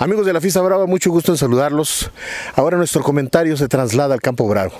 Amigos de la Fiesta Brava, mucho gusto en saludarlos. Ahora nuestro comentario se traslada al Campo Bravo.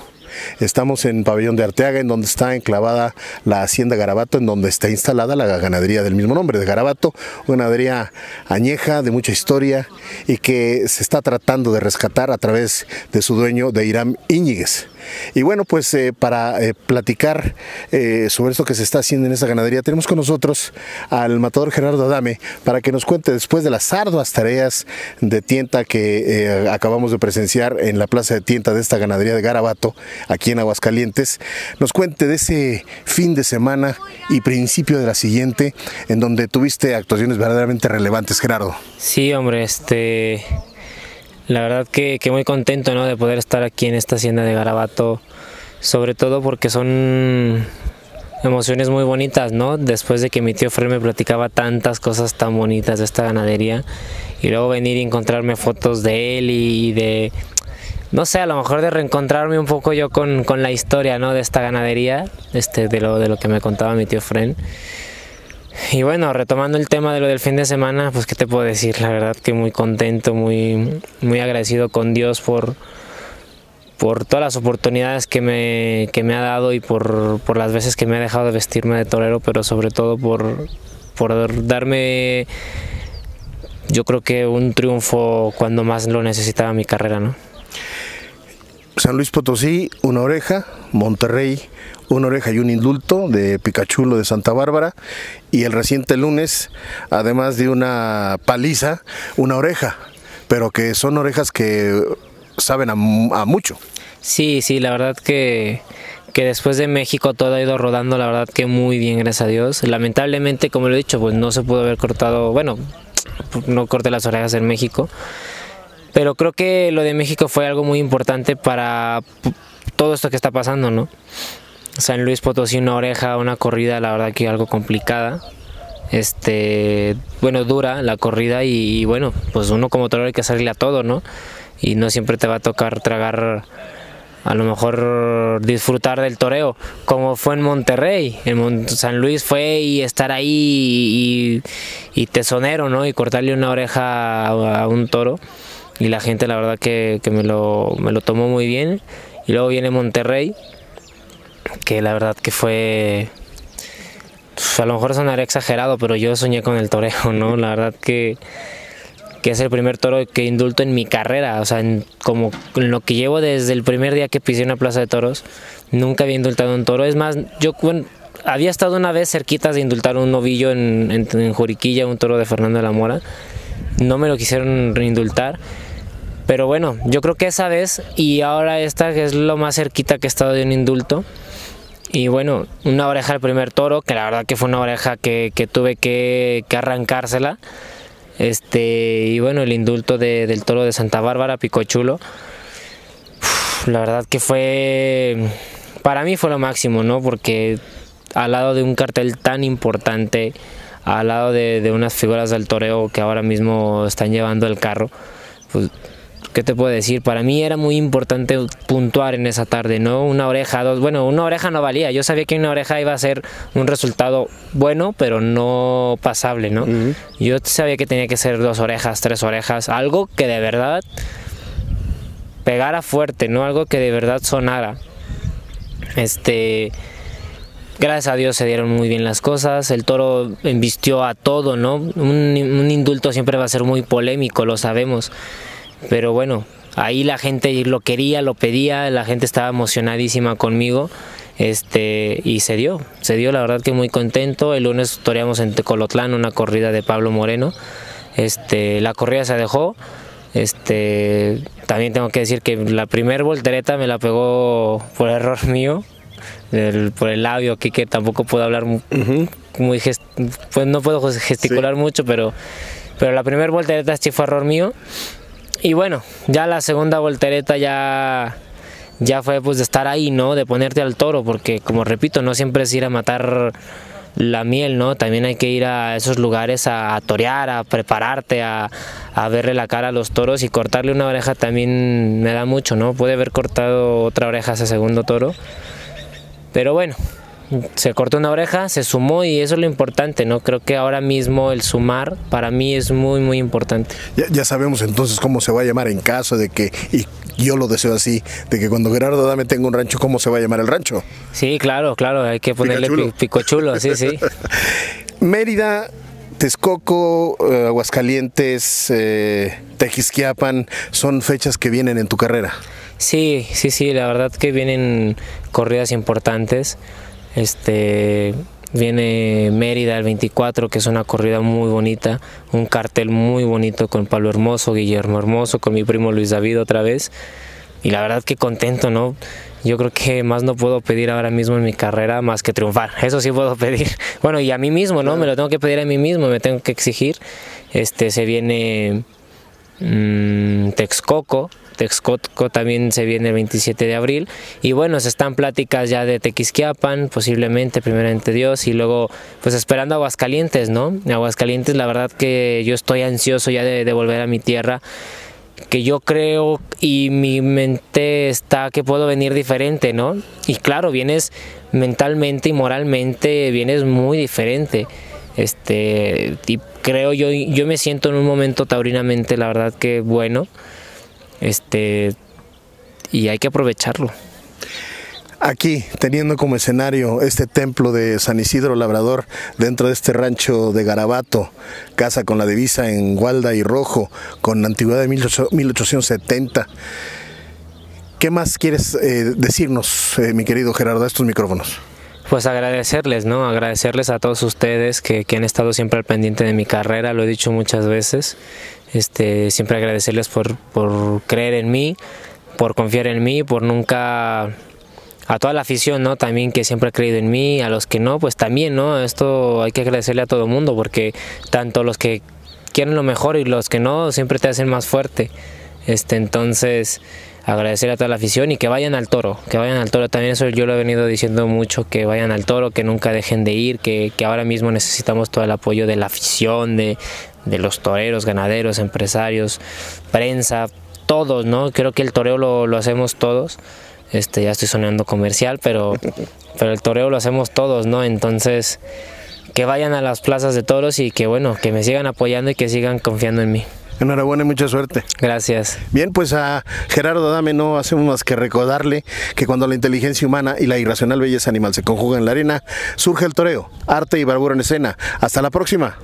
Estamos en Pabellón de Arteaga, en donde está enclavada la Hacienda Garabato, en donde está instalada la ganadería del mismo nombre, de Garabato, una ganadería añeja, de mucha historia y que se está tratando de rescatar a través de su dueño, de Irán Íñiguez. Y bueno, pues eh, para eh, platicar eh, sobre esto que se está haciendo en esa ganadería, tenemos con nosotros al matador Gerardo Adame para que nos cuente después de las arduas tareas de tienta que acabamos de presenciar en la plaza de tienta de esta ganadería de Garabato, aquí en Aguascalientes, nos cuente de ese fin de semana y principio de la siguiente, en donde tuviste actuaciones verdaderamente relevantes, Gerardo. Sí, hombre, este la verdad que, muy contento ¿no? de poder estar aquí en esta hacienda de Garabato, sobre todo porque son emociones muy bonitas, ¿no? Después de que mi tío Fred me platicaba tantas cosas tan bonitas de esta ganadería y luego venir y encontrarme fotos de él y de, no sé, a lo mejor de reencontrarme un poco yo con, con la historia, ¿no? De esta ganadería, este, de, lo, de lo que me contaba mi tío Fred. Y bueno, retomando el tema de lo del fin de semana, pues qué te puedo decir, la verdad que muy contento, muy, muy agradecido con Dios por, por todas las oportunidades que me, que me ha dado y por, por, las veces que me ha dejado de vestirme de torero, pero sobre todo por, por darme, yo creo que un triunfo cuando más lo necesitaba mi carrera, ¿no? San Luis Potosí, una oreja, Monterrey, una oreja y un indulto de Picachulo de Santa Bárbara y el reciente lunes, además de una paliza, una oreja, pero que son orejas que saben a, mucho. Sí, sí, la verdad que, que después de México todo ha ido rodando, la verdad que muy bien, gracias a Dios. Lamentablemente, como lo he dicho, pues no se pudo haber cortado, bueno, no corté las orejas en México, pero creo que lo de México fue algo muy importante para todo esto que está pasando, ¿no? San Luis Potosí una oreja, una corrida, la verdad que algo complicada. Este, bueno, dura la corrida y, bueno, pues uno como torero hay que salirle a todo, ¿no? Y no siempre te va a tocar tragar a lo mejor disfrutar del toreo, como fue en Monterrey. En San Luis fue y estar ahí y, tesonero, ¿no? Y cortarle una oreja a, un toro. Y la gente, la verdad, que, me lo tomó muy bien. Y luego viene Monterrey, que la verdad que fue pues, a lo mejor sonará exagerado, pero yo soñé con el toreo, ¿no? La verdad que, que es el primer toro que indulto en mi carrera, o sea, en, como en lo que llevo desde el primer día que pisé una plaza de toros, nunca había indultado un toro. Es más, yo había estado una vez cerquita de indultar un novillo en, en, Juriquilla, un toro de Fernando de la Mora, no me lo quisieron indultar. Pero bueno, yo creo que esa vez y ahora esta que es lo más cerquita que he estado de un indulto, y bueno, una oreja del primer toro, que la verdad que fue una oreja que, tuve que, arrancársela. Este, y bueno, el indulto del toro de Santa Bárbara, Picochulo. la verdad que fue, para mí fue lo máximo, ¿no? Porque al lado de un cartel tan importante, al lado de, de unas figuras del toreo que ahora mismo están llevando el carro, pues ¿qué te puedo decir? Para mí era muy importante puntuar en esa tarde, ¿no? Una oreja, dos, bueno, una oreja no valía, yo sabía que una oreja iba a ser un resultado bueno, pero no pasable, ¿no? Yo sabía que tenía que ser dos orejas, tres orejas, algo que de verdad pegara fuerte, ¿no? Algo que de verdad sonara. Este gracias a Dios se dieron muy bien las cosas, el toro embistió a todo, ¿no? Un, un, indulto siempre va a ser muy polémico, lo sabemos, pero bueno, ahí la gente lo quería, lo pedía, la gente estaba emocionadísima conmigo. Este, y se dio, se dio la verdad que muy contento. El lunes toreamos en Tecolotlán una corrida de Pablo Moreno. Este, la corrida se dejó. Este, también tengo que decir que la primer voltereta me la pegó por error mío, por el labio aquí que tampoco puedo hablar muy, pues no puedo gesticular mucho, pero, pero la primera voltereta sí fue error mío y bueno, ya la segunda voltereta ya, ya fue pues de estar ahí, ¿no? De ponerte al toro, porque como repito, no siempre es ir a matar la miel, ¿no? También hay que ir a esos lugares a, torear, a prepararte, a, a, verle la cara a los toros y cortarle una oreja también me da mucho, ¿no? Puede haber cortado otra oreja a ese segundo toro. Pero bueno, se cortó una oreja, se sumó y eso es lo importante, ¿no? Creo que ahora mismo el sumar para mí es muy, muy importante. Ya, sabemos entonces cómo se va a llamar en caso de que, y yo lo deseo así, de que cuando Gerardo Dame tenga un rancho, ¿cómo se va a llamar el rancho? Sí, claro, claro, hay que ponerle picochulo, sí, sí. Mérida, Texcoco, eh, Aguascalientes, eh, Tejisquiapan, son fechas que vienen en tu carrera. Sí, sí, sí, la verdad que vienen corridas importantes. Este viene Mérida el 24, que es una corrida muy bonita, un cartel muy bonito con Pablo Hermoso, Guillermo Hermoso, con mi primo Luis David otra vez. Y la verdad que contento, ¿no? Yo creo que más no puedo pedir ahora mismo en mi carrera más que triunfar. Eso sí puedo pedir. Bueno, y a mí mismo, ¿no? Me lo tengo que pedir a mí mismo, me tengo que exigir. Este se viene mmm, Texcoco, Texcoco también se viene el 27 de abril. Y bueno, se están pláticas ya de Tequisquiapan, posiblemente, primeramente Dios, y luego pues esperando Aguascalientes, ¿no? Aguascalientes, la verdad que yo estoy ansioso ya de, de volver a mi tierra que yo creo y mi mente está que puedo venir diferente, ¿no? Y claro, vienes mentalmente y moralmente, vienes muy diferente. Este, y creo yo, yo me siento en un momento taurinamente, la verdad que bueno. Este, y hay que aprovecharlo. Aquí, teniendo como escenario este templo de San Isidro Labrador dentro de este rancho de Garabato, casa con la divisa en gualda y rojo, con antigüedad de 1870. ¿Qué más quieres eh, decirnos, eh, mi querido Gerardo, a estos micrófonos? Pues agradecerles, ¿no? Agradecerles a todos ustedes que, que han estado siempre al pendiente de mi carrera, lo he dicho muchas veces. Este, siempre agradecerles por, por creer en mí, por confiar en mí, por nunca a toda la afición, ¿no? También que siempre ha creído en mí, a los que no, pues también, ¿no? Esto hay que agradecerle a todo el mundo porque tanto los que quieren lo mejor y los que no siempre te hacen más fuerte. Este, entonces, agradecerle a toda la afición y que vayan al toro, que vayan al toro. También eso yo lo he venido diciendo mucho, que vayan al toro, que nunca dejen de ir, que, que ahora mismo necesitamos todo el apoyo de la afición, de, de los toreros, ganaderos, empresarios, prensa, todos, ¿no? Creo que el toreo lo, lo hacemos todos. Este, ya estoy sonando comercial, pero, pero el toreo lo hacemos todos, ¿no? Entonces, que vayan a las plazas de toros y que, bueno, que me sigan apoyando y que sigan confiando en mí. Enhorabuena y mucha suerte. Gracias. Bien, pues a Gerardo Dame no hacemos más que recordarle que cuando la inteligencia humana y la irracional belleza animal se conjugan en la arena, surge el toreo, arte y bravura en escena. Hasta la próxima.